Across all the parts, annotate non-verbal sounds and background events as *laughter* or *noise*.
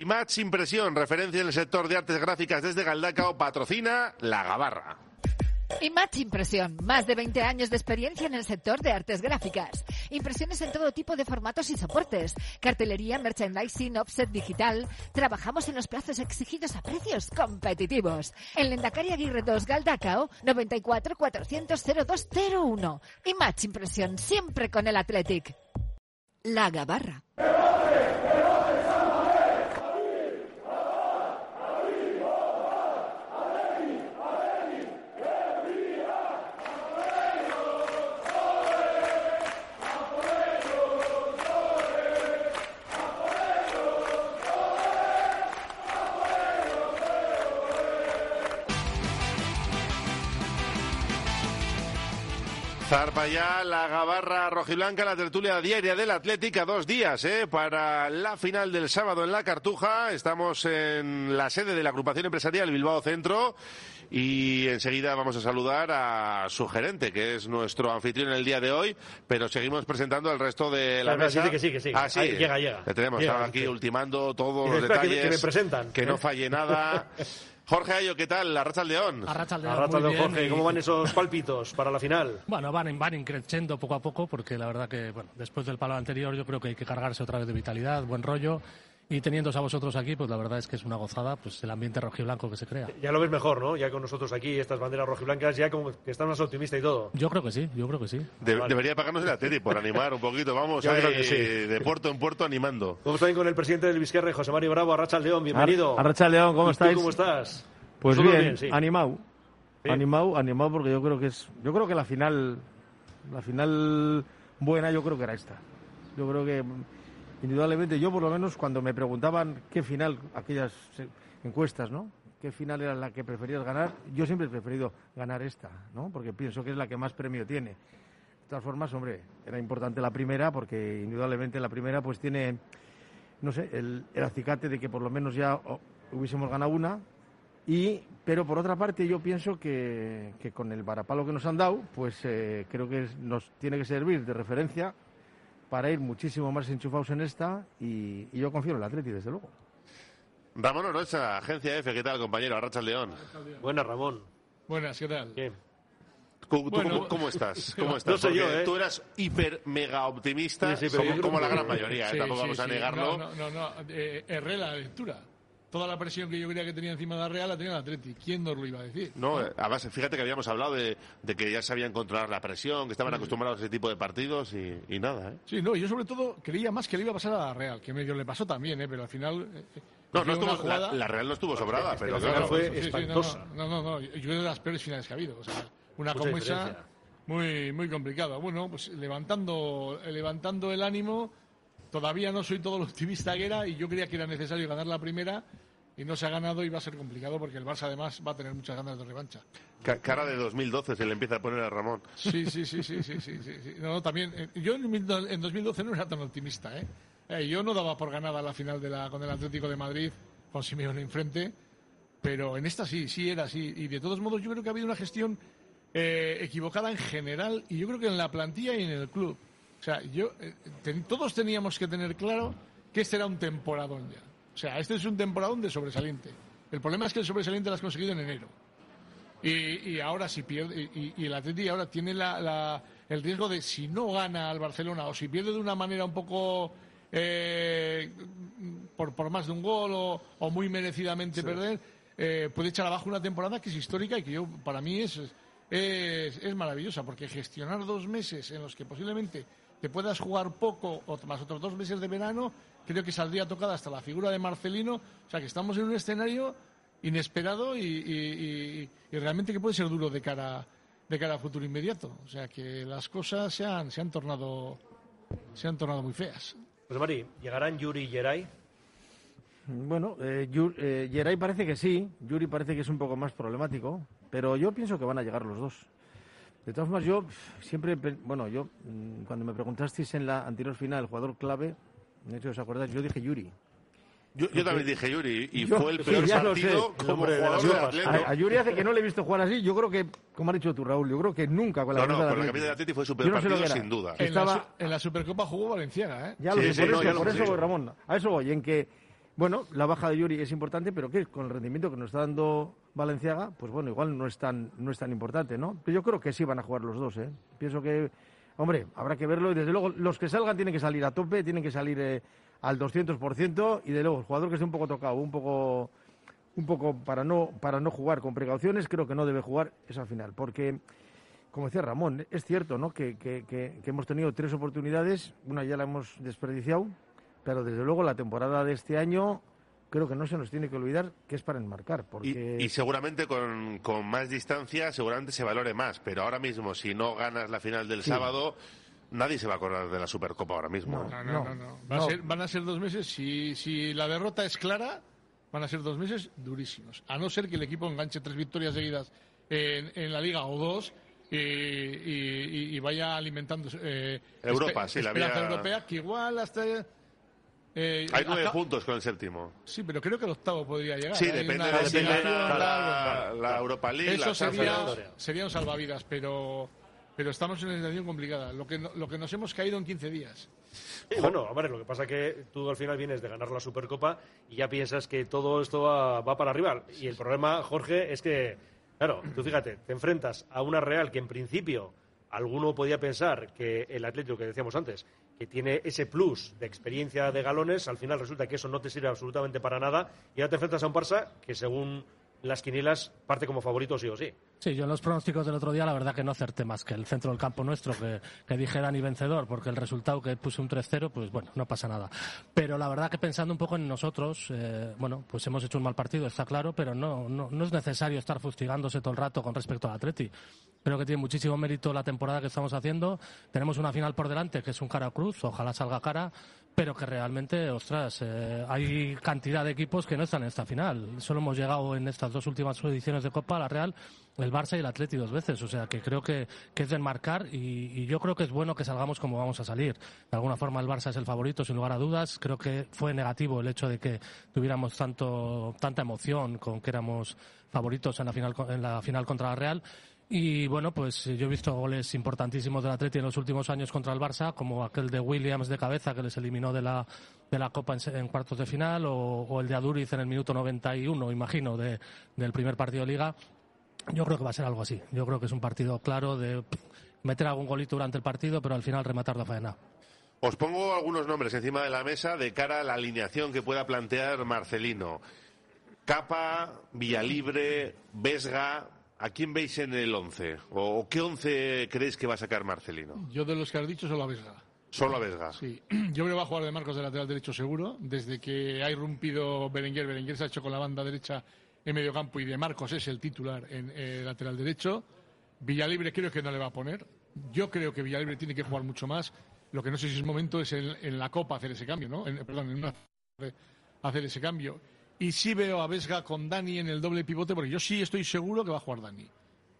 Y Match Impresión, referencia en el sector de artes gráficas desde Galdacao, patrocina La Gabarra. Match Impresión, más de 20 años de experiencia en el sector de artes gráficas. Impresiones en todo tipo de formatos y soportes. Cartelería, merchandising, offset digital. Trabajamos en los plazos exigidos a precios competitivos. En Lendakari Aguirre 2 Galdacao, 94 400 0201. Y Match Impresión, siempre con el Athletic. La Gabarra. Zarpa ya la gabarra rojiblanca, la tertulia diaria del Atlética, dos días ¿eh? para la final del sábado en la Cartuja. Estamos en la sede de la agrupación empresarial Bilbao Centro y enseguida vamos a saludar a su gerente, que es nuestro anfitrión en el día de hoy, pero seguimos presentando al resto de la mesa. sí, que sí, que sí. Ah, sí. Ahí, llega, llega. Le tenemos Llega, aquí sí. ultimando todos los que- detalles. que me presentan, Que no falle nada. *laughs* Jorge Ayo, ¿qué tal? La Racha León. Muy bien, Jorge, ¿cómo van esos palpitos para la final? Bueno, van, van increciendo poco a poco porque la verdad que bueno, después del palo anterior yo creo que hay que cargarse otra vez de vitalidad, buen rollo y teniéndos a vosotros aquí, pues la verdad es que es una gozada, pues el ambiente rojiblanco que se crea. Ya lo ves mejor, ¿no? Ya con nosotros aquí, estas banderas rojiblancas, ya como que estás más optimista y todo. Yo creo que sí, yo creo que sí. De- Vale. Debería pagarnos el Atleti por animar un poquito. Vamos *laughs* Yo creo ahí que sí. de puerto en puerto animando. Vamos también con el presidente del Vizquerre, José Mario Bravo, Arracha León, bienvenido. Arracha León, ¿cómo ¿Y tú estáis? ¿Cómo estás? Pues bien, sí. animado. Sí. Animado, animado porque yo creo que es yo creo que la final la final buena yo creo que era esta. Yo creo que indudablemente yo por lo menos cuando me preguntaban qué final aquellas eh, encuestas, ¿no? ¿Qué final era la que preferías ganar? Yo siempre he preferido ganar esta, ¿no? Porque pienso que es la que más premio tiene. De todas formas, hombre, era importante la primera porque indudablemente la primera pues tiene no sé, el, acicate de que por lo menos ya hubiésemos ganado una. Y, pero por otra parte, yo pienso que, con el varapalo que nos han dado, pues eh, creo que nos tiene que servir de referencia para ir muchísimo más enchufados en esta. Y, y yo confío en el Atleti, desde luego. Ramón Orocha, Agencia F, ¿qué tal, compañero? Arracha León. Buena, Ramón. Buenas, ¿qué tal? ¿Qué? ¿Tú, Bueno. cómo, cómo estás? *laughs* ¿Cómo estás? No sé yo, ¿eh? Tú eras hiper mega optimista, Sí, sí, como, como la gran mayoría, ¿eh? Sí, tampoco sí, vamos a negarlo. No, no, no, no. Eh, erré la lectura. Toda la presión que yo creía que tenía encima de la Real la tenía el Atleti. ¿Quién nos lo iba a decir? No, eh, además, fíjate que habíamos hablado de, de que ya sabían controlar la presión, que estaban acostumbrados a ese tipo de partidos y, y nada, ¿eh? Sí, no, yo sobre todo creía más que le iba a pasar a la Real, que medio le pasó también, ¿eh? pero al final... eh, No, no una estuvo, la, jugada- la Real no estuvo sobrada, pero la Real fue Sí, sí, sí, no, espantosa. No, no, no, yo creo de las peores finales que ha habido. O sea, una Mucha muy, muy complicada. Bueno, pues levantando, eh, levantando el ánimo, todavía no soy todo lo optimista que era y yo creía que era necesario ganar la primera y no se ha ganado y va a ser complicado porque el Barça además va a tener muchas ganas de revancha. ca- cara de 2012 se le empieza a poner a Ramón. Sí, sí, sí, sí, sí, sí, sí. No, no, también, eh, yo en 2012 no era tan optimista, ¿eh? Eh, Yo no daba por ganada la final de la, con el Atlético de Madrid, con Simeone enfrente, pero en esta sí, sí era así. Y de todos modos yo creo que ha habido una gestión eh, equivocada en general y yo creo que en la plantilla y en el club. O sea, yo, eh, ten- todos teníamos que tener claro que este era un temporadón ya. O sea, este es un temporadón de sobresaliente. El problema es que el sobresaliente lo has conseguido en enero. Y, y ahora si pierde, y, y el Atleti ahora tiene la, la- el riesgo de si no gana al Barcelona o si pierde de una manera un poco eh, por, por más de un gol o, o muy merecidamente perder, eh, puede echar abajo una temporada que es histórica y que yo para mí es, es, es maravillosa, porque gestionar dos meses en los que posiblemente te puedas jugar poco o más otros dos meses de verano, creo que saldría tocada hasta la figura de Marcelino, o sea que estamos en un escenario inesperado y, y- y- y realmente que puede ser duro de cara de cara a futuro inmediato. O sea que las cosas se han, se han tornado se han tornado muy feas. José Mari, ¿llegarán Yuri y Geray? Bueno, eh, Yu- eh, Geray parece que sí, Yuri parece que es un poco más problemático, pero yo pienso que van a llegar los dos. De todas formas, yo siempre, bueno, yo mm, cuando me preguntasteis en la anterior final el jugador clave, de hecho, ¿os acordáis? Yo dije Yuri. Yo, yo también dije Yuri y Yo- fue el sí, *laughs* peor lo partido sé. como hombre de jugador de. A, a Yuri hace que no le he visto jugar así. Yo creo que, como has dicho tú, Raúl, yo creo que nunca con la No, no, camiseta con la Atleti. Atleti fue su peor no sé partido, sin duda. En, Estaba- la, en la Supercopa jugó Valenciaga, ¿eh? Ya lo Sí, sé, sí, por no, eso, ya lo por eso voy, Ramón. A eso voy, en que, bueno, la baja de Yuri es importante, pero que con el rendimiento que nos está dando Valenciaga, pues bueno, igual no es tan, no es tan importante, ¿no? Pero yo creo que sí van a jugar los dos, ¿eh? Pienso que, hombre, habrá que verlo y desde luego los que salgan tienen que salir a tope, tienen que salir eh, al 200% y de luego el jugador que esté un poco tocado, un poco un poco para no para no jugar con precauciones, creo que no debe jugar esa final, porque como decía Ramón, es cierto, ¿no? Que- que- que hemos tenido tres oportunidades, una ya la hemos desperdiciado, pero desde luego la temporada de este año creo que no se nos tiene que olvidar que es para enmarcar, Y, porque y seguramente con, con más distancia, seguramente se valore más. Pero ahora mismo, si no ganas la final del Sí. sábado, nadie se va a acordar de la Supercopa ahora mismo. No. No, no, no. no. Va a No. ser- van a ser dos meses. Si, si la derrota es clara, van a ser dos meses durísimos. A no ser que el equipo enganche tres victorias seguidas en, en la liga o dos y, y- y- vaya alimentando. eh, Europa, espe- sí, la vía- europea, que igual hasta. Eh, Hay nueve acá- puntos con el séptimo. Sí, pero creo que el octavo podría llegar. Sí, Hay depende de tal, la, la Europa League, eso la sería, sería un salvavidas, pero, pero estamos en una situación complicada. Lo que, no- lo que nos hemos caído en 15 días. Y bueno, ver, lo que pasa es que tú al final vienes de ganar la Supercopa y ya piensas que todo esto va, va para arriba. Y el problema, Jorge, es que, claro, tú fíjate, te enfrentas a una Real que en principio alguno podía pensar que el Atlético que decíamos antes, que tiene ese plus de experiencia de galones, al final resulta que eso no te sirve absolutamente para nada y ahora te enfrentas a un Barça que según las quinielas parte como favorito sí o sí. Sí, yo en los pronósticos del otro día la verdad que no acerté más que el centro del campo nuestro, que, que dije Dani vencedor, porque el resultado que puse un 3-0, pues bueno, no pasa nada. Pero la verdad que pensando un poco en nosotros, eh, bueno, pues hemos hecho un mal partido, está claro, pero no, no, no es necesario estar fustigándose todo el rato con respecto al Atleti. Creo que tiene muchísimo mérito la temporada que estamos haciendo. Tenemos una final por delante que es un cara cruz, ojalá salga cara, pero que realmente, ostras, eh, hay cantidad de equipos que no están en esta final. Solo hemos llegado en estas dos últimas ediciones de Copa, la Real, el Barça y el Atleti dos veces. O sea que creo que, que es de enmarcar y, y yo creo que es bueno que salgamos como vamos a salir. De alguna forma el Barça es el favorito, sin lugar a dudas. Creo que fue negativo el hecho de que tuviéramos tanto, tanta emoción con que éramos favoritos en la final, en la final contra la Real. Y bueno, pues yo he visto goles importantísimos del Atleti en los últimos años contra el Barça, como aquel de Williams de cabeza que les eliminó de la, de la Copa en, cuartos de final, o, o el de Aduriz en el minuto 91, imagino, de, del primer partido de Liga. Yo creo que va a ser algo así. Yo creo que es un partido claro de meter algún golito durante el partido, pero al final rematar la faena. Os pongo algunos nombres encima de la mesa de cara a la alineación que pueda plantear Marcelino. Capa, Villalibre, Vesga. ¿A quién veis en el 11? ¿O qué 11 creéis que va a sacar Marcelino? Yo de los que has dicho solo a Vesga. Solo a Vesga. Sí, *clears throat* yo creo que va a jugar de Marcos de lateral derecho seguro. Desde que ha irrumpido Berenguer, Berenguer se ha hecho con la banda derecha en medio campo y de Marcos es el titular en eh, lateral derecho. Villalibre creo que no le va a poner. Yo creo que Villalibre tiene que jugar mucho más. Lo que no sé si es momento es en, en la Copa hacer ese cambio, ¿no? En- perdón, en una hacer ese cambio. Y sí veo a Vesga con Dani en el doble pivote, porque yo sí estoy seguro que va a jugar Dani.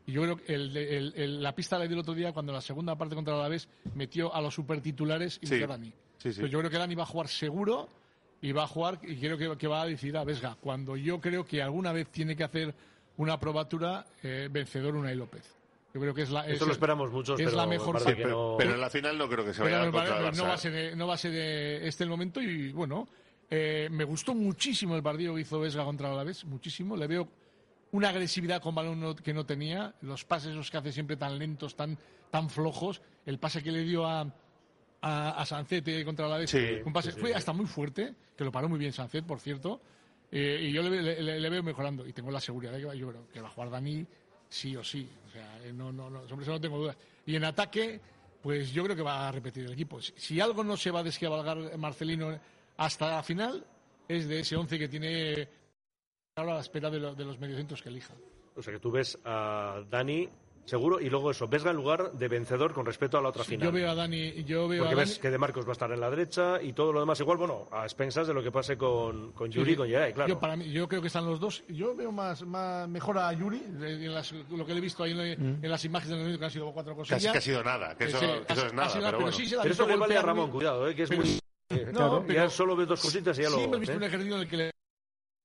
Y yo creo que el, el- el- la pista la dio el otro día cuando en la segunda parte contra el Alavés metió a los supertitulares y Sí. metió a Dani. Sí, sí. Entonces yo creo que Dani va a jugar seguro y va a jugar y creo que, que va a decidir a Vesga. Cuando yo creo que alguna vez tiene que hacer una probatura eh, vencedor Unai López. Yo creo que es la, Esto es- lo esperamos muchos, es pero la me mejor Sí, pero, no- pero en la final no creo que se vaya a pero parece- no va a ser, eh, no va a ser eh, este el momento y bueno, eh, me gustó muchísimo el partido que hizo Vesga contra el Alavés, muchísimo. Le veo una agresividad con balón no- que no tenía, los pases los que hace siempre tan lentos, tan, tan flojos, el pase que le dio a, a, a Sancet contra el Alavés, Sí, un pase sí, sí, fue hasta muy fuerte, que lo paró muy bien Sancet, por cierto, eh, y yo le, le- le- veo mejorando y tengo la seguridad de que va, yo creo que va a jugar Dani sí o sí, o sea, eh, no, no, no, sobre eso no tengo dudas. Y en ataque, pues yo creo que va a repetir el equipo. Si, si algo no se va a descabalgar Marcelino hasta la final, es de ese 11 que tiene ahora a la espera de, lo- de los mediocentros que elija. O sea que tú ves a Dani, seguro. Y luego eso, Vesga en lugar de vencedor con respecto a la otra final. Yo veo a Dani, yo veo Porque a Dani, ves que De Marcos va a estar en la derecha y todo lo demás igual, bueno, a expensas de lo que pase con, con Yuri y con Yeray, claro. Yo, para mí, yo creo que están los dos. Yo veo más, más mejor a Yuri, de- en las- lo que le he visto ahí en, Mm. en las imágenes del medio, que han sido cuatro Casi cosillas. que ha sido nada, que eso, sí, que eso ha- es nada, pero pero bueno. sí Pero eso le vale a Ramón, cuidado, eh, que es pero- muy... No, Claro, pero- ya solo ves dos cositas y ya sí, lo... hemos visto ¿eh? un ejercicio en el que le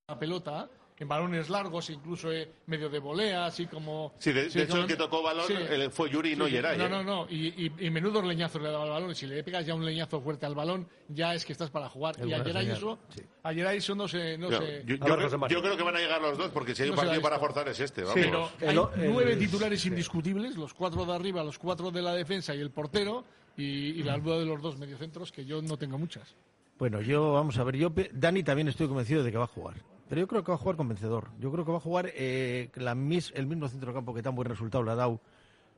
la pelota en balones largos, incluso eh, medio de volea, así como. Sí, de, de hecho, como- el que tocó balón Sí. el- fue Yuri y no Sí, Yeray. No, ¿eh? no, no. Y, y, y menudos leñazos le daba al balón. Y si le pegas ya un leñazo fuerte al balón, ya es que estás para jugar. y buena ayer señal, eso, sí. ayer eso no se. No No, se yo, yo creo, yo creo que van a llegar los dos, porque si hay un No partido para forzar es este. Vamos. pero El- hay el- nueve titulares indiscutibles, los cuatro de arriba, los cuatro de la defensa y el portero, y, y la duda de los dos mediocentros, que yo no tengo muchas. Bueno, yo, vamos a ver, yo, pe- Dani también estoy convencido de que va a jugar. Pero yo creo que va a jugar con vencedor. Yo creo que va a jugar eh, la mis- el mismo centrocampo que tan buen resultado le ha dado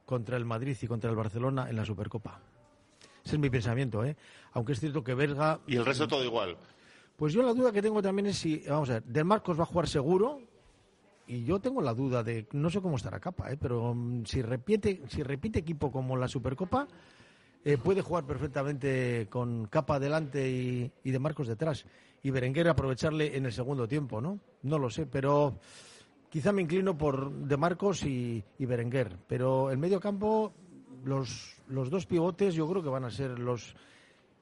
contra el Madrid y contra el Barcelona en la Supercopa. Ese es mi pensamiento, ¿eh? Aunque es cierto que Berga... Y el resto todo igual. Pues yo la duda que tengo también es si, vamos a ver, Del Marcos va a jugar seguro y yo tengo la duda de, no sé cómo estará Capa, ¿eh? pero mm, si repite, si repite equipo como la Supercopa, eh, puede jugar perfectamente con Capa adelante y, y De Marcos detrás. Y Berenguer aprovecharle en el segundo tiempo, ¿no? No lo sé, pero quizá me inclino por De Marcos y, Berenguer. Pero el medio campo, los, los dos pivotes yo creo que van a ser los...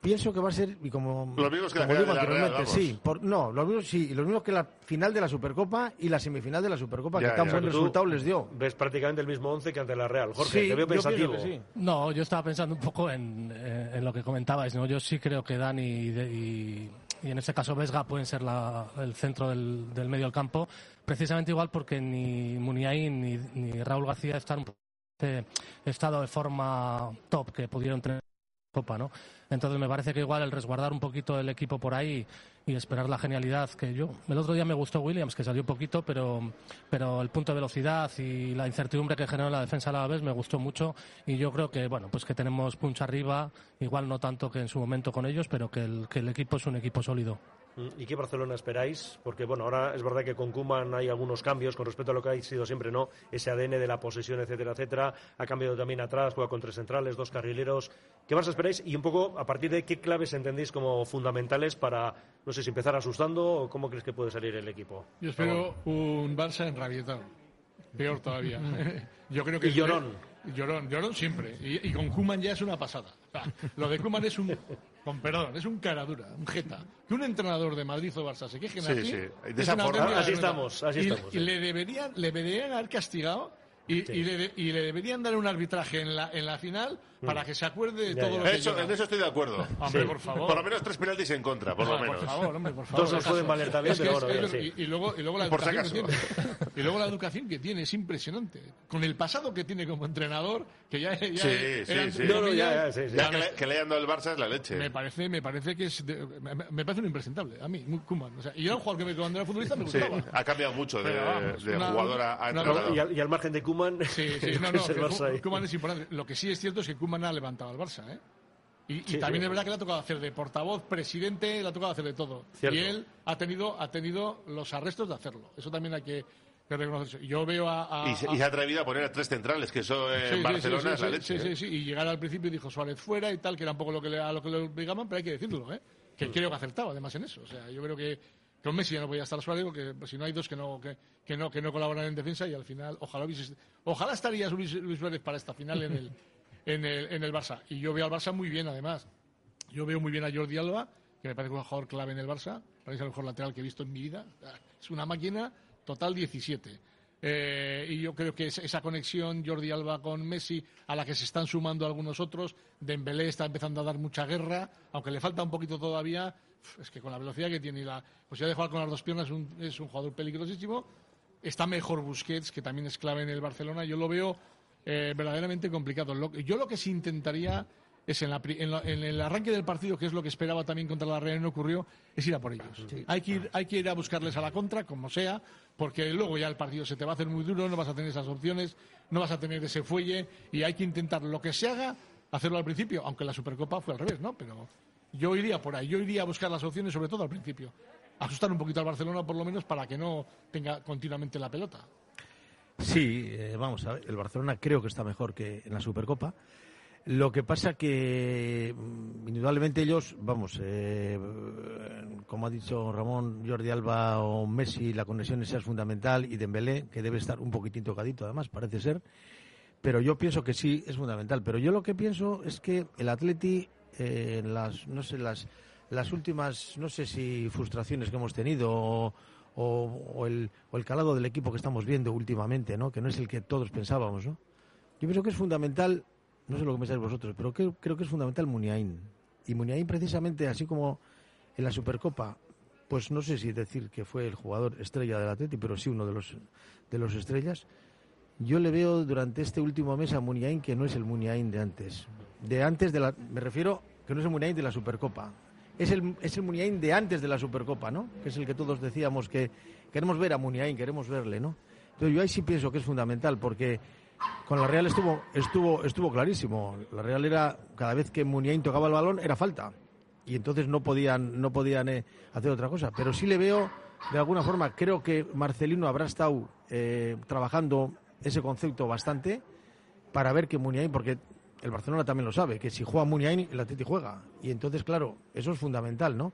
Pienso que va a ser, y como, Los mismos que la como digo de la Real, anteriormente, vamos. sí, por- no, los mismos, sí, los mismos que la final de la Supercopa y la semifinal de la Supercopa, Ya, que tan ya. buen resultado les dio. Ves prácticamente el mismo once que ante la Real. Jorge, Sí, te veo yo pensativo. que sí. No, yo estaba pensando un poco en, eh, en lo que comentabais. ¿no? Yo sí creo que Dani y, de- y- y en este caso Vesga pueden ser la- el centro del, del medio del campo, precisamente igual porque ni Muniain ni, ni Raúl García están en este estado de forma top que pudieron tener Copa, ¿no? Entonces me parece que igual el resguardar un poquito el equipo por ahí y esperar la genialidad que yo el otro día me gustó Williams que salió poquito pero pero el punto de velocidad y la incertidumbre que generó la defensa a la vez me gustó mucho y yo creo que bueno pues que tenemos punch arriba igual no tanto que en su momento con ellos pero que el, que el equipo es un equipo sólido ¿Y qué Barcelona esperáis? Porque bueno, ahora es verdad que con Kuman hay algunos cambios con respecto a lo que ha sido siempre, ¿no? Ese ADN de la posesión, etcétera, etcétera. Ha cambiado también atrás, juega con tres centrales, dos carrileros. ¿Qué más esperáis? Y un poco, a partir de qué claves entendéis como fundamentales para, no sé si empezar asustando o cómo crees que puede salir el equipo? Yo espero un Barça enrabietado. Peor todavía. *laughs* Yo creo que Y llorón. Llorón, llorón siempre. Y, y con Kuman ya es una pasada. O sea, lo de Kuman es un, con perdón, es un cara dura, un jeta. Que un entrenador de Madrid o Barça se quejen Sí, así. sí. De esa forma- Así estamos, así y, estamos, Y sí. le deberían, le deberían haber castigado y, y le, de- y le deberían dar un arbitraje en la, en la final para que se acuerde de Ya, todo ya. lo que Eso, en eso estoy de acuerdo. Hombre, Sí. por favor. Por lo menos tres penaltis en contra, por lo menos. Por favor, hombre, por favor. Dos nos pueden valer también, Es que pero es- bueno, sí. y, y luego, y luego la Por si educación que acaso. tiene. Y luego la educación que tiene es impresionante. Con el pasado que tiene como entrenador, que ya, ya Sí, era sí, sí. No, no, ya, ya, sí, sí. Ya que le, que le hayan dado el Barça es la leche. me parece, me parece que es de- me, me parece un impresentable a mí, muy Koeman. O sea, y era un jugador que me, cuando era futbolista me Sí, gustaba. ha cambiado mucho de, Pero vamos, de una- jugador a, entrenador. Y al, y al margen de Kuman, Sí, *laughs* sí, no, no, es que importante. Lo que sí es cierto es que Koeman ha levantado al Barça, ¿eh? Y, y Sí, también sí. es verdad que le ha tocado hacer de portavoz, presidente, le ha tocado hacer de todo. Cierto. Y él ha tenido, ha tenido los arrestos de hacerlo. Eso también hay que, que reconocerse. Yo veo a... a- Y, se, a- y se ha atrevido a poner a tres centrales, que eso Sí, en sí, sí, Barcelona sí, es la sí, leche. sí, ¿eh? sí, sí. Y llegar al principio dijo Suárez fuera y tal, que era un poco lo que le, a lo que le obligaban, pero hay que decirlo, ¿eh? Mm. Que creo que acertaba además en eso. O sea, yo creo que con Messi ya no podía estar Suárez porque pues, si no hay dos que no, que, que no, que no colaboran en defensa y al final, ojalá ojalá estaría Luis, Luis Suárez para esta final en el, *laughs* en el, en el Barça. Y yo veo al Barça muy bien además. Yo veo muy bien a Jordi Alba, que me parece un jugador clave en el Barça. Es el mejor lateral que he visto en mi vida. Es una máquina total 17. Eh, y yo creo que es- esa conexión Jordi Alba con Messi, a la que se están sumando algunos otros, Dembélé está empezando a dar mucha guerra, aunque le falta un poquito todavía. Es que con la velocidad que tiene y la posibilidad de jugar con las dos piernas es un, es un jugador peligrosísimo. Está mejor Busquets, que también es clave en el Barcelona. Yo lo veo eh, verdaderamente complicado. Lo- yo lo que sí intentaría es en, la en, la- en el arranque del partido, que es lo que esperaba también contra la Real y no ocurrió, es ir a por ellos. Hay, que ir, hay que ir a buscarles a la contra, como sea, porque luego ya el partido se te va a hacer muy duro, no vas a tener esas opciones, no vas a tener ese fuelle y hay que intentar lo que se haga, hacerlo al principio, aunque la Supercopa fue al revés, ¿no? Pero yo iría por ahí, yo iría a buscar las opciones, sobre todo al principio. Asustar un poquito al Barcelona, por lo menos, para que no tenga continuamente la pelota. Sí, eh, vamos a ver, el Barcelona creo que está mejor que en la Supercopa. Lo que pasa que mm, indudablemente ellos, vamos, eh, como ha dicho Ramón, Jordi Alba o Messi, la conexión es fundamental y Dembélé, que debe estar un poquitín tocadito además, parece ser. Pero yo pienso que sí es fundamental. Pero yo lo que pienso es que el Atleti, eh, las, no sé, las, las últimas, no sé si frustraciones que hemos tenido o, o- o el, o el calado del equipo que estamos viendo últimamente, ¿no? Que no es el que todos pensábamos, ¿no? Yo pienso que es fundamental, no sé lo que pensáis vosotros, pero creo, creo que es fundamental Muniain. Y Muniain precisamente, así como en la Supercopa, pues no sé si decir que fue el jugador estrella del Atleti, pero sí uno de los, de los estrellas. Yo le veo durante este último mes a Muniain que no es el Muniain de antes. De antes de la, me refiero que no es el Muniain de la Supercopa. Es el, es el Muniain de antes de la Supercopa, ¿no? Que es el que todos decíamos que queremos ver a Muniain, queremos verle, ¿no? Pero yo ahí sí pienso que es fundamental porque con la Real estuvo, estuvo, estuvo clarísimo. La Real era, cada vez que Muniain tocaba el balón, era falta. Y entonces no podían, no podían eh, hacer otra cosa. Pero sí le veo, de alguna forma, creo que Marcelino habrá estado eh, trabajando ese concepto bastante para ver que Muniain, porque el Barcelona también lo sabe, que si juega Muniain, el Atleti juega. Y entonces, claro, eso es fundamental, ¿no?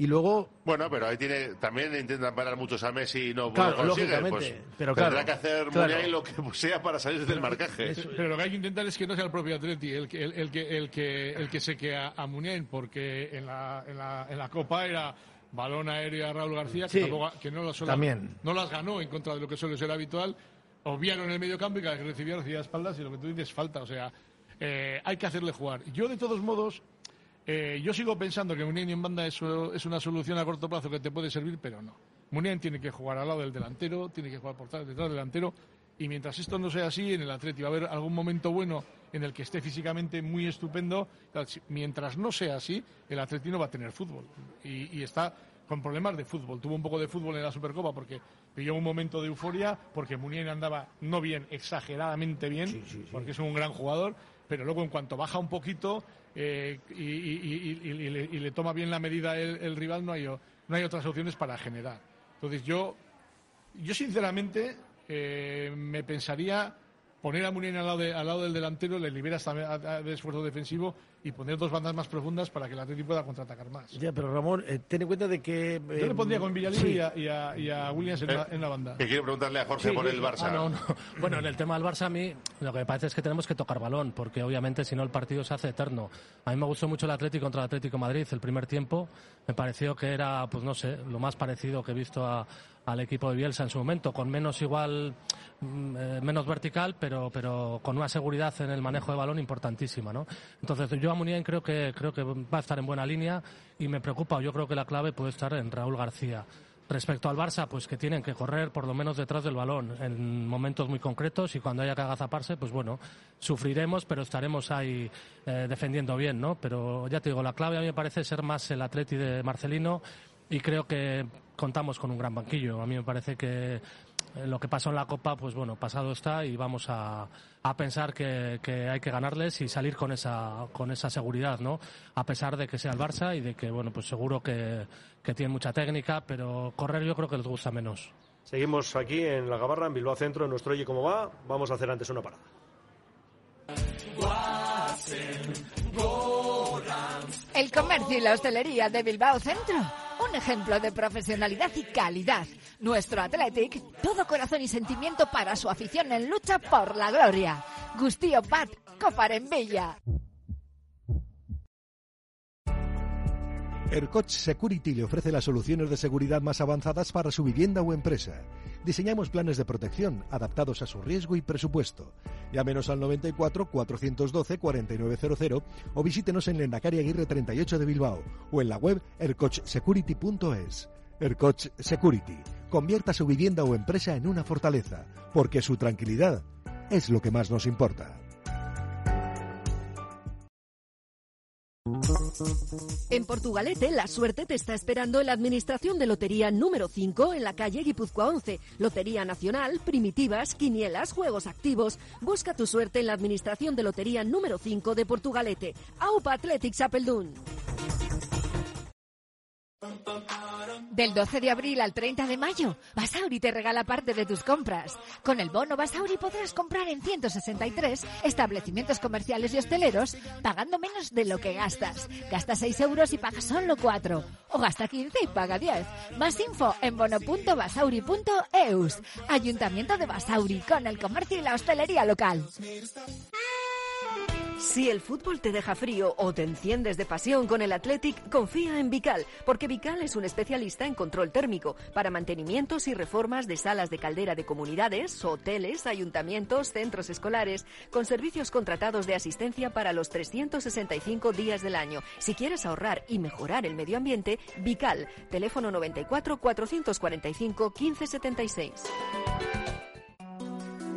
Y luego, Bueno, pero ahí tiene, también intentan parar muchos a Messi y no Claro, no consigue, lógicamente, pues pero tendrá claro, que hacer claro. Muniain lo que sea para salir del marcaje. Pero lo que hay que intentar es que no sea el propio Atleti el que, el, el que, el que, el que seque a, a Muniain, porque en la, en, la, en la Copa era balón aéreo a Raúl García, que, Sí, tampoco- que no, las no las ganó en contra de lo que suele ser habitual, obviaron el medio campo y cada vez que recibía, recibía espaldas y lo que tú dices falta, o sea, eh, hay que hacerle jugar. Yo, de todos modos, eh, yo sigo pensando que Muniain en banda es, es una solución a corto plazo que te puede servir, pero no. Muniain tiene que jugar al lado del delantero, tiene que jugar por detrás del delantero, y mientras esto no sea así, en el Atleti va a haber algún momento bueno en el que esté físicamente muy estupendo. Mientras no sea así, el Atleti no va a tener fútbol. Y, y está con problemas de fútbol. Tuvo un poco de fútbol en la Supercopa porque pilló un momento de euforia, porque Muniain andaba no bien, exageradamente bien, porque es un gran jugador, pero luego en cuanto baja un poquito eh, y, le, y le toma bien la medida el, el rival, no hay, no hay otras opciones para generar. Entonces yo, yo sinceramente eh, me pensaría poner a Muniain al lado, de- al lado del delantero, le liberas de esfuerzo defensivo y poner dos bandas más profundas para que el Atlético pueda contraatacar más. ya, pero Ramón, eh, ten en cuenta de que... Yo eh, le pondría con Villalibre sí. y, a, y a- y a Williams en, la, en la banda. Que quiero preguntarle a Jorge Sí, por sí. el Barça. Ah, no, no. *laughs* Bueno, en el tema del Barça a mí lo que me parece es que tenemos que tocar balón, porque obviamente si no el partido se hace eterno. A mí me gustó mucho el Atlético contra el Atlético Madrid, el primer tiempo. Me pareció que era, pues no sé, lo más parecido que he visto a- al equipo de Bielsa en su momento, con menos igual, mm, eh, menos vertical, pero, pero con una seguridad en el manejo de balón importantísima, ¿no? Entonces yo a Muniain creo que, creo que va a estar en buena línea y me preocupa, yo creo que la clave puede estar en Raúl García. Respecto al Barça, pues que tienen que correr por lo menos detrás del balón en momentos muy concretos y cuando haya que agazaparse, pues bueno, sufriremos, pero estaremos ahí eh, defendiendo bien, ¿no? Pero ya te digo, la clave a mí me parece ser más el Atleti de Marcelino y creo que contamos con un gran banquillo. A mí me parece que eh, lo que pasó en la Copa, pues bueno, pasado está y vamos a, a pensar que, que hay que ganarles y salir con esa, con esa seguridad, ¿no? A pesar de que sea el Barça y de que, bueno, pues seguro que, que tiene mucha técnica, pero correr yo creo que les gusta menos. Seguimos aquí en La Gabarra, en Bilbao Centro, en nuestro Oye Cómo Va. Vamos a hacer antes una parada. El comercio y la hostelería de Bilbao Centro. Un ejemplo de profesionalidad y calidad. Nuestro Athletic, todo corazón y sentimiento para su afición en lucha por la gloria. Gustío Bat, Copar Ercoch Security le ofrece las soluciones de seguridad más avanzadas para su vivienda o empresa. Diseñamos planes de protección adaptados a su riesgo y presupuesto. Llámenos al 94 412 4900 o visítenos en Lendakari Aguirre 38 de Bilbao o en la web ercochsecurity.es. Ercoch Security. Convierta su vivienda o empresa en una fortaleza, porque su tranquilidad es lo que más nos importa. En Portugalete, la suerte te está esperando en la Administración de Lotería número 5 en la calle Guipúzcoa 11. Lotería Nacional, primitivas, quinielas, juegos activos. Busca tu suerte en la Administración de Lotería número 5 de Portugalete. AUPA Athletics Apeldoorn. Del 12 de abril al 30 de mayo, Basauri te regala parte de tus compras. Con el bono Basauri podrás comprar en 163 establecimientos comerciales y hosteleros pagando menos de lo que gastas. Gasta 6 euros y paga solo 4. O gasta 15 y paga 10. Más info en bono.basauri.eus. Ayuntamiento de Basauri con el comercio y la hostelería local. Si el fútbol te deja frío o te enciendes de pasión con el Athletic, confía en Vical, porque Vical es un especialista en control térmico para mantenimientos y reformas de salas de caldera de comunidades, hoteles, ayuntamientos, centros escolares, con servicios contratados de asistencia para los 365 días del año. Si quieres ahorrar y mejorar el medio ambiente, Vical, teléfono 94 445 1576.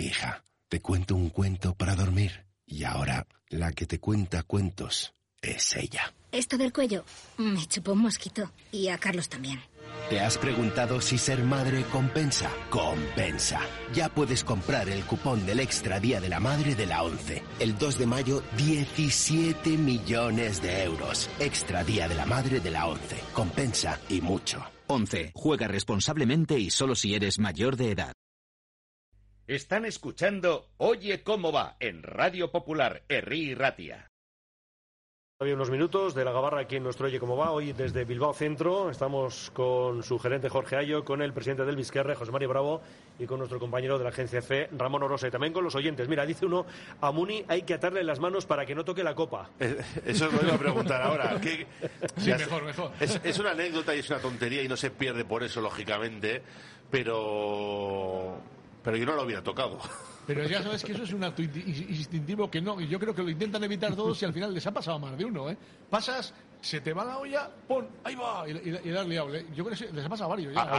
Hija, te cuento un cuento para dormir. Y ahora, la que te cuenta cuentos es ella. Esto del cuello me chupó un mosquito. Y a Carlos también. ¿Te has preguntado si ser madre compensa? Compensa. Ya puedes comprar el cupón del Extra Día de la Madre de la 11. El 2 de mayo, 17 millones de euros. Extra Día de la Madre de la 11. Compensa y mucho. 11. Juega responsablemente y solo si eres mayor de edad. Están escuchando Oye cómo va en Radio Popular, Herri Ratia. Había unos minutos de la Gabarra aquí en nuestro Oye Cómo Va. Hoy desde Bilbao Centro estamos con su gerente Jorge Ayo, con el presidente del Vizquerre, José María Bravo, y con nuestro compañero de la agencia FE, Ramón Orosa, y también con los oyentes. Mira, dice uno, a Muni hay que atarle las manos para que no toque la copa. Eh, Eso os lo iba a preguntar ahora. ¿Qué- Sí, mejor, mejor. Es, es una anécdota y es una tontería y no se pierde por eso, lógicamente, pero, pero yo no lo hubiera tocado. Pero ya sabes que eso es un acto inti- instintivo que no, y yo creo que lo intentan evitar todos y al final les ha pasado más de uno, ¿eh? Pasas, se te va la olla, pon, ahí va, y, y, y le has liado, ¿eh? Yo creo que les ha pasado a varios. ya. Ah,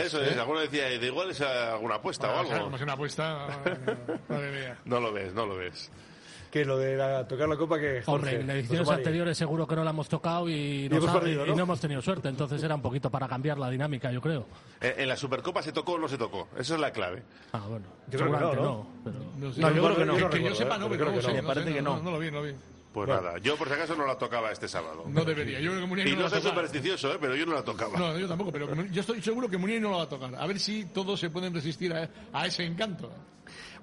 Eso es, alguno decía, de igual es alguna apuesta Bueno, o algo. como es una apuesta, *laughs* madre mía. No lo ves, no lo ves. Que lo de la- tocar la copa que Jorge, Hombre, en ediciones anteriores seguro que no la hemos tocado y, nos hemos ha- perdido, ¿no? y no hemos tenido suerte. Entonces era un poquito para cambiar la dinámica, yo creo. Eh, ¿En la Supercopa se tocó o no se tocó? Esa es la clave. Ah, bueno. Yo creo que no, ¿no? pero- No, sé, No, yo creo que no. Que, Yo que yo recuerdo, sepa, no, Pero creo que no, no Parece que no, no. no lo vi, no lo vi. Pues Bueno. nada, yo por si acaso no la tocaba este sábado. No debería. Yo creo que Munier Y no no la soy supersticioso, ¿eh? pero yo no la tocaba. No, yo tampoco, pero yo estoy seguro que Munier no la va a tocar. A ver si todos se pueden resistir a, a ese encanto.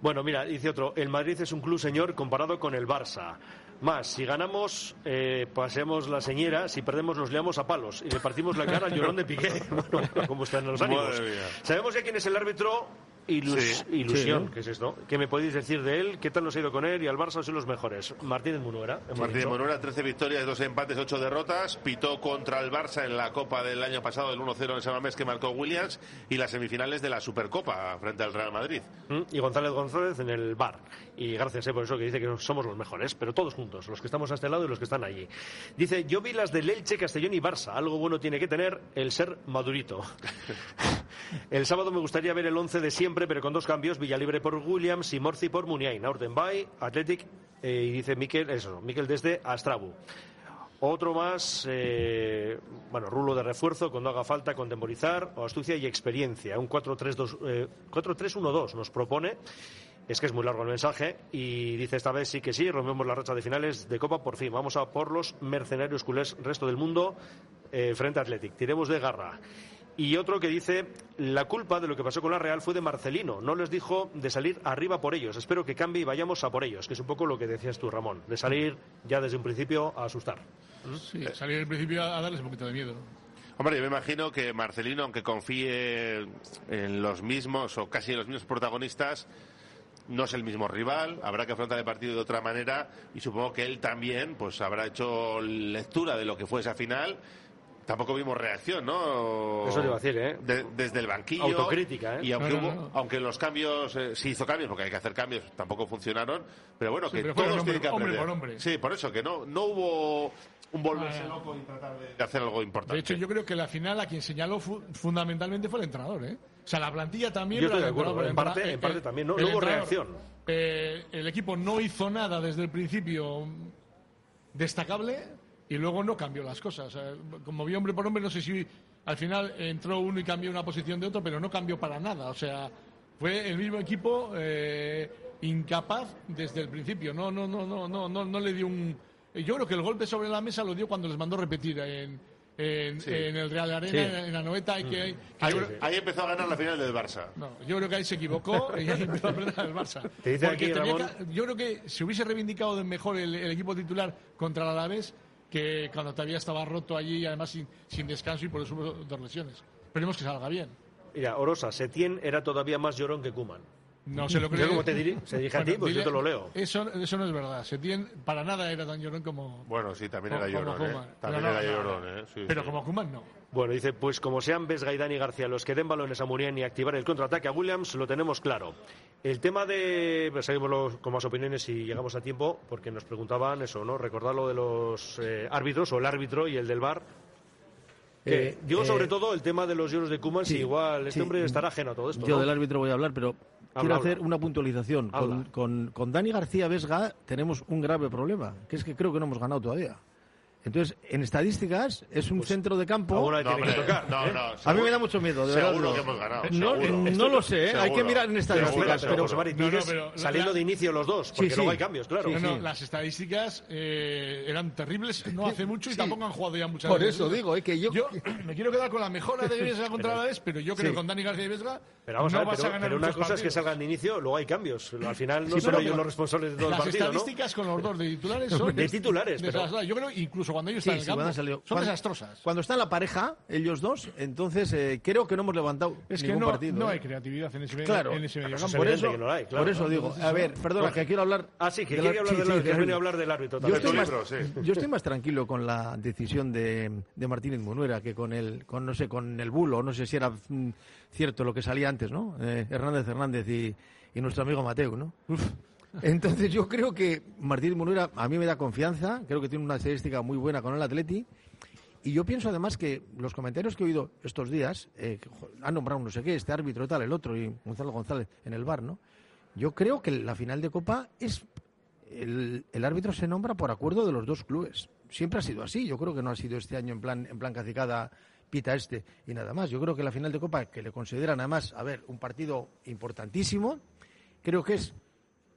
Bueno, mira, dice otro, el Madrid es un club señor comparado con el Barça. Más, si ganamos, eh, pasemos la señera, si perdemos nos liamos a palos y le partimos la cara al llorón de Piqué. *laughs* Bueno, ¿cómo están los ánimos? ¿Sabemos ya quién es el árbitro? Ilus- Sí. Ilusión, Sí. ¿qué es esto? ¿Qué me podéis decir de él? ¿Qué tal nos ha ido con él? Y al Barça son los mejores. Martínez Munuera. Martínez dicho. Monuera, 13 victorias, 2 empates, 8 derrotas. Pitó contra el Barça en la Copa del año pasado, el 1-0 en San Mamés que marcó Williams. Y las semifinales de la Supercopa frente al Real Madrid. Mm, Y González González en el bar. Y gracias eh, por eso que dice que somos los mejores, pero todos juntos, los que estamos a este lado y los que están allí. Dice, yo vi las del Elche, Castellón y Barça. Algo bueno tiene que tener el ser madurito. *laughs* el sábado me gustaría ver el 11 de siempre, pero con dos cambios. Villalibre por Williams y Morci por Muniain. Aurtenbay, Athletic eh, y dice Miquel, eso, Miquel desde Astrabu. Otro más, eh, bueno, rulo de refuerzo cuando haga falta, contemporizar, o astucia y experiencia. Un 4-3-2, eh, 4-3-1-2 nos propone. Es que es muy largo el mensaje y dice esta vez sí que sí, rompemos la racha de finales de Copa por fin. Vamos a por los mercenarios culés resto del mundo eh, frente a Athletic. Tiremos de garra. Y otro que dice, la culpa de lo que pasó con la Real fue de Marcelino. No les dijo de salir arriba por ellos. Espero que cambie y vayamos a por ellos, que es un poco lo que decías tú, Ramón, de salir ya desde un principio a asustar. Sí, salir al principio a darles un poquito de miedo. Hombre, yo me imagino que Marcelino, aunque confíe en los mismos o casi en los mismos protagonistas, no es el mismo rival, habrá que afrontar el partido de otra manera y supongo que él también pues habrá hecho lectura de lo que fue esa final tampoco vimos reacción, ¿no? Eso le iba a decir, ¿eh? De- desde el banquillo. Autocrítica, ¿eh? Y aunque, No, no, hubo, no. aunque los cambios, eh, se hizo cambios, porque hay que hacer cambios, tampoco funcionaron. Pero bueno, Sí, que pero todos tienen que hombre- hombre aprender. por hombre. Sí, por eso, que no, no hubo un volverse Ah. loco y tratar de, de hacer algo importante. De hecho, yo creo que la final a quien señaló fu- fundamentalmente fue el entrenador, ¿eh? O sea, la plantilla también. Yo pero estoy de acuerdo, en parte- en parte también, no- hubo reacción. eh, el equipo no hizo nada desde el principio destacable y luego no cambió las cosas. Sea, como vi hombre por hombre, no sé si al final entró uno y cambió una posición de otro, pero no cambió para nada. O sea, fue el mismo equipo eh, incapaz desde el principio. No, no, no, no, no, no, no le dio un. Yo creo que el golpe sobre la mesa lo dio cuando les mandó repetir en, en, Sí. en el Real Arena, Sí. en, en la noveta. Y que, que Ahí, yo creo- ahí empezó a ganar la final del Barça. no, yo creo que ahí se equivocó y ahí empezó a perder el Barça. Te dice Porque aquí, tenía Ramón- que- yo creo que se hubiese reivindicado de mejor el, el equipo titular contra el Alavés que cuando todavía estaba roto allí y además sin, descanso y por eso dos lesiones. Esperemos que salga bien. Mira, Orosa, Setién era todavía más llorón que Kuman. No se lo Yo creo. como te diri- se dije a ti, pues yo te lo leo. Eso, eso no es verdad. Setién para nada era tan llorón como. Bueno, sí, también era llorón, ¿eh? También no, era no, llorón. ¿eh? Sí, Pero sí. como Kuman no. Bueno, dice, pues como sean Ves, Gaidán y García los que den balones a Muriel y activar el contraataque a Williams, lo tenemos claro. El tema de, pues seguimos los- con más opiniones si llegamos a tiempo, porque nos preguntaban eso, ¿no? Recordar lo de los eh, árbitros, o el árbitro y el del bar. Eh, digo eh, sobre todo el tema de los lloros de Kuman, si igual este sí. hombre estará ajeno a todo esto. Yo ¿no? del árbitro voy a hablar, pero quiero Habla, hacer una puntualización. Con, con, con Dani García Vesga tenemos un grave problema, que es que creo que no hemos ganado todavía. Entonces, en estadísticas, es un centro de campo. alguna No, que hombre, *laughs* tocar, no, ¿eh? no, A mí me da mucho miedo, de verdad. Seguro que hemos ganado. No, no lo sé, ¿eh? hay que mirar en estadísticas. pero, Mari, pero- saliendo la- de inicio los dos, porque Sí, luego sí. hay cambios, claro. Sí, No, las estadísticas eh, eran terribles no hace mucho y Sí. tampoco han jugado ya muchas Por veces. eso digo, eh, que yo- me quiero quedar con la mejora de Vesga *laughs* contra la vez, pero yo creo Sí. que con Dani García y Vesga Pero vamos no a ver, vas pero, a ganar pero una cosa es que salgan de inicio, luego hay cambios. Al final no son ellos los responsables de todo el Las partido, ¿no? estadísticas con los dos de titulares *laughs* son De titulares, pero-. Yo creo que incluso cuando ellos Sí, están en el campo salido- son cuando- desastrosas. Cuando está en la pareja, ellos dos, entonces eh, creo que no hemos levantado Es que ningún no, partido. no ¿eh? hay creatividad en ese, medio- Claro. en ese medio Eso es campo. Por eso, que no la hay, claro. por eso digo, a ver, perdona, que quiero hablar. Ah, sí, que de quiere hablar del árbitro, que hablar del árbitro Yo también. estoy, más, libro, sí. yo estoy más tranquilo con la decisión de, de Martínez Munuera que con el, con, no sé, con el bulo, no sé si era mm, cierto lo que salía antes, ¿no? Eh, Hernández Hernández y, y nuestro amigo Mateo, ¿no? Entonces yo creo que Martínez Munuera a mí me da confianza, creo que tiene una estadística muy buena con el Atleti. Y yo pienso además que los comentarios que he oído estos días, eh, han nombrado no sé qué, este árbitro tal, el otro, y Gonzalo González en el bar, ¿no? Yo creo que la final de Copa es. El, el árbitro se nombra por acuerdo de los dos clubes. Siempre ha sido así. Yo creo que no ha sido este año en plan, en plan cacicada pita este y nada más. Yo creo que la final de Copa, que le consideran además, a ver, un partido importantísimo, creo que es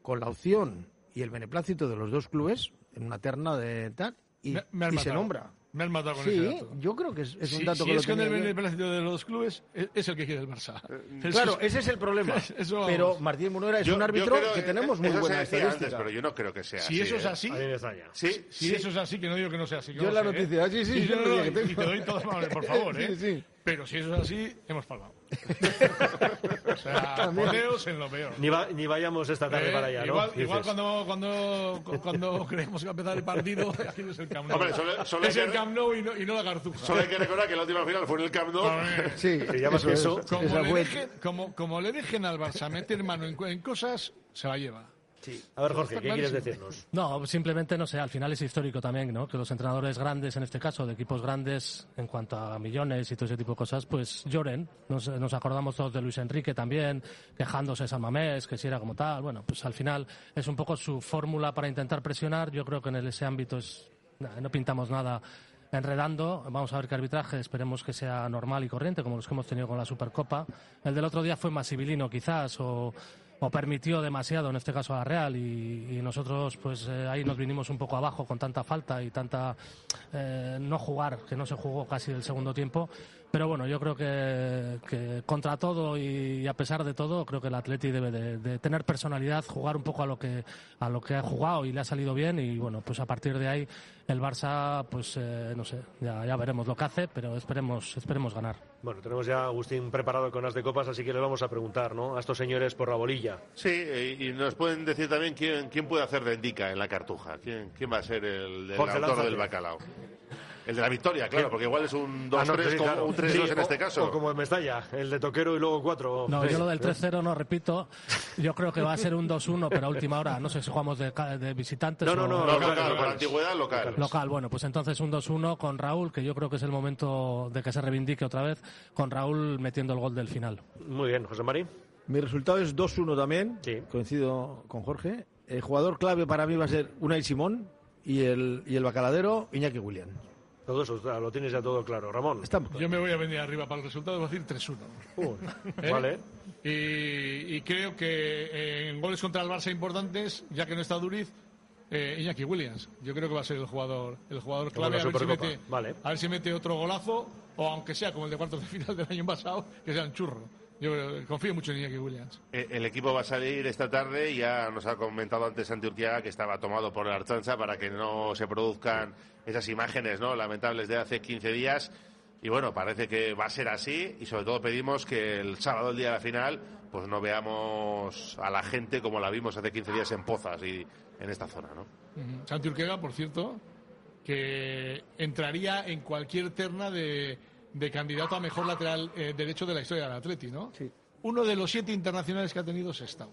con la opción y el beneplácito de los dos clubes en una terna de tal y, Me- me has y se nombra. Me has matado con Sí, ese dato. yo creo que es, es un Si- dato si que lo es con el beneplácito de los clubes, es, es el que quiere el Barça. *laughs* Eso Claro, es- ese es el problema. *laughs* Eso, pero. Martín Munuera es Yo- un árbitro creo que tenemos muy buena decía estadística. antes, pero yo no creo que sea Si así. eso es ¿eh? así. Sí, si sí. eso es así, que no digo que no sea así. Yo la sé, ¿eh? noticia, sí, sí, yo no, y- tengo. y te doy *laughs* todas manos, por favor, ¿eh? Sí, sí. Pero si eso es así, hemos palmado. *laughs* o sea, poneos en lo peor. Ni, va- ni vayamos esta tarde Eh, para allá, ¿no? igual, cuando, cuando, cuando *laughs* creemos que va a empezar el partido, *laughs* aquí no es el Camp Nou. Hombre, solo- solo es hay el que- Camp Nou y no, y no la Cartuja. Solo hay que recordar que la última final fue en el Camp Nou. Sí, Se llama eso es. eso. como, le dejen, como, como le dejen al Barça meter mano en, en cosas, se la lleva. A ver, Jorge, ¿qué quieres decirnos? No, simplemente, no sé, al final es histórico también, ¿no? Que los entrenadores grandes, en este caso, de equipos grandes, en cuanto a millones y todo ese tipo de cosas, pues lloren. Nos, nos acordamos todos de Luis Enrique también, quejándose de San Mamés, que si era como tal. Bueno, pues al final es un poco su fórmula para intentar presionar. Yo creo que en ese ámbito es, no pintamos nada enredando. Vamos a ver qué arbitraje, esperemos que sea normal y corriente, como los que hemos tenido con la Supercopa. El del otro día fue más civilino, quizás, o, o permitió demasiado, en este caso a la Real, y, nosotros pues eh, ahí nos vinimos un poco abajo con tanta falta y tanta eh, no jugar, que no se jugó casi el segundo tiempo. Pero bueno, yo creo que, que contra todo y, a pesar de todo, creo que el Atleti debe de, de tener personalidad, jugar un poco a lo que a lo que ha jugado y le ha salido bien y bueno, pues a partir de ahí el Barça, pues eh, no sé, ya, ya veremos lo que hace, pero esperemos esperemos ganar. Bueno, tenemos ya a Agustín preparado con las de copas, así que le vamos a preguntar, ¿no? A estos señores por la bolilla. Sí, eh, y nos pueden decir también quién, quién puede hacer de Endica en la cartuja. ¿Quién, quién va a ser el, el autor del bacalao? El de la victoria, claro, porque igual es un 2-3 Ah, no, sí, como claro. un 3-2 Sí, en o- este caso. O como en Mestalla, el de Toquero y luego 4. No, yo lo del 3-0 no repito. Yo creo que va a ser un 2-1, pero a última hora. No sé si jugamos de, ca- de visitantes No, no, o no, local, por locales. antigüedad local. local. Bueno, pues entonces un 2-1 con Raúl, que yo creo que es el momento de que se reivindique otra vez, con Raúl metiendo el gol del final. Muy bien, José Mari. Mi resultado es 2-1 también, Sí. coincido con Jorge. El jugador clave para mí va a ser Unai Simón y el, y el bacaladero Iñaki William. Todo eso está- lo tienes ya todo claro. Ramón. Estamos. Yo me voy a venir arriba para el resultado, voy a decir 3-1. Uh, *laughs* ¿Eh? Vale. Y, y creo que eh, en goles contra el Barça importantes, ya que no está Duriz, eh, Iñaki Williams. Yo creo que va a ser el jugador, el jugador clave. la A ver, si mete, Vale. a ver si mete otro golazo, o aunque sea como el de cuartos de final del año pasado, que sea un churro. Yo eh, confío mucho en Iñaki Williams. Eh, El equipo va a salir esta tarde ya nos ha comentado antes Santi Urquiaga que estaba tomado por la archancha para que no se produzcan esas imágenes no lamentables de hace 15 días. Y bueno, parece que va a ser así y sobre todo pedimos que el sábado, el día de la final, pues no veamos a la gente como la vimos hace 15 días en Pozas y en esta zona, ¿no? Ujú. Santi Urquega, por cierto, que entraría en cualquier terna de, de candidato a mejor lateral eh, derecho de la historia del Atleti, ¿no? Sí. Uno de los siete internacionales que ha tenido Sestao.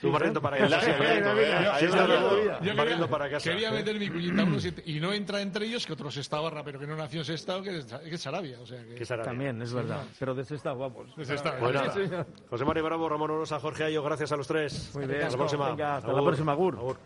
Tú barriendo para está Yo- quería, Barriendo para casa. quería meter mi cuñita a uno siete- y no entra entre ellos que otro Sestao, pero que no nació en Sestao, que es, que es Sarabia. O sea que, Que. También, es verdad. Pero de ese está guapos. de Sestao. Bueno, Sí. José Mari Bravo, Ramón Orosa, Jorge Ayo, gracias a los tres. Muy bien. Hasta la próxima. Venga, hasta la Agur. próxima, Agur. Agur.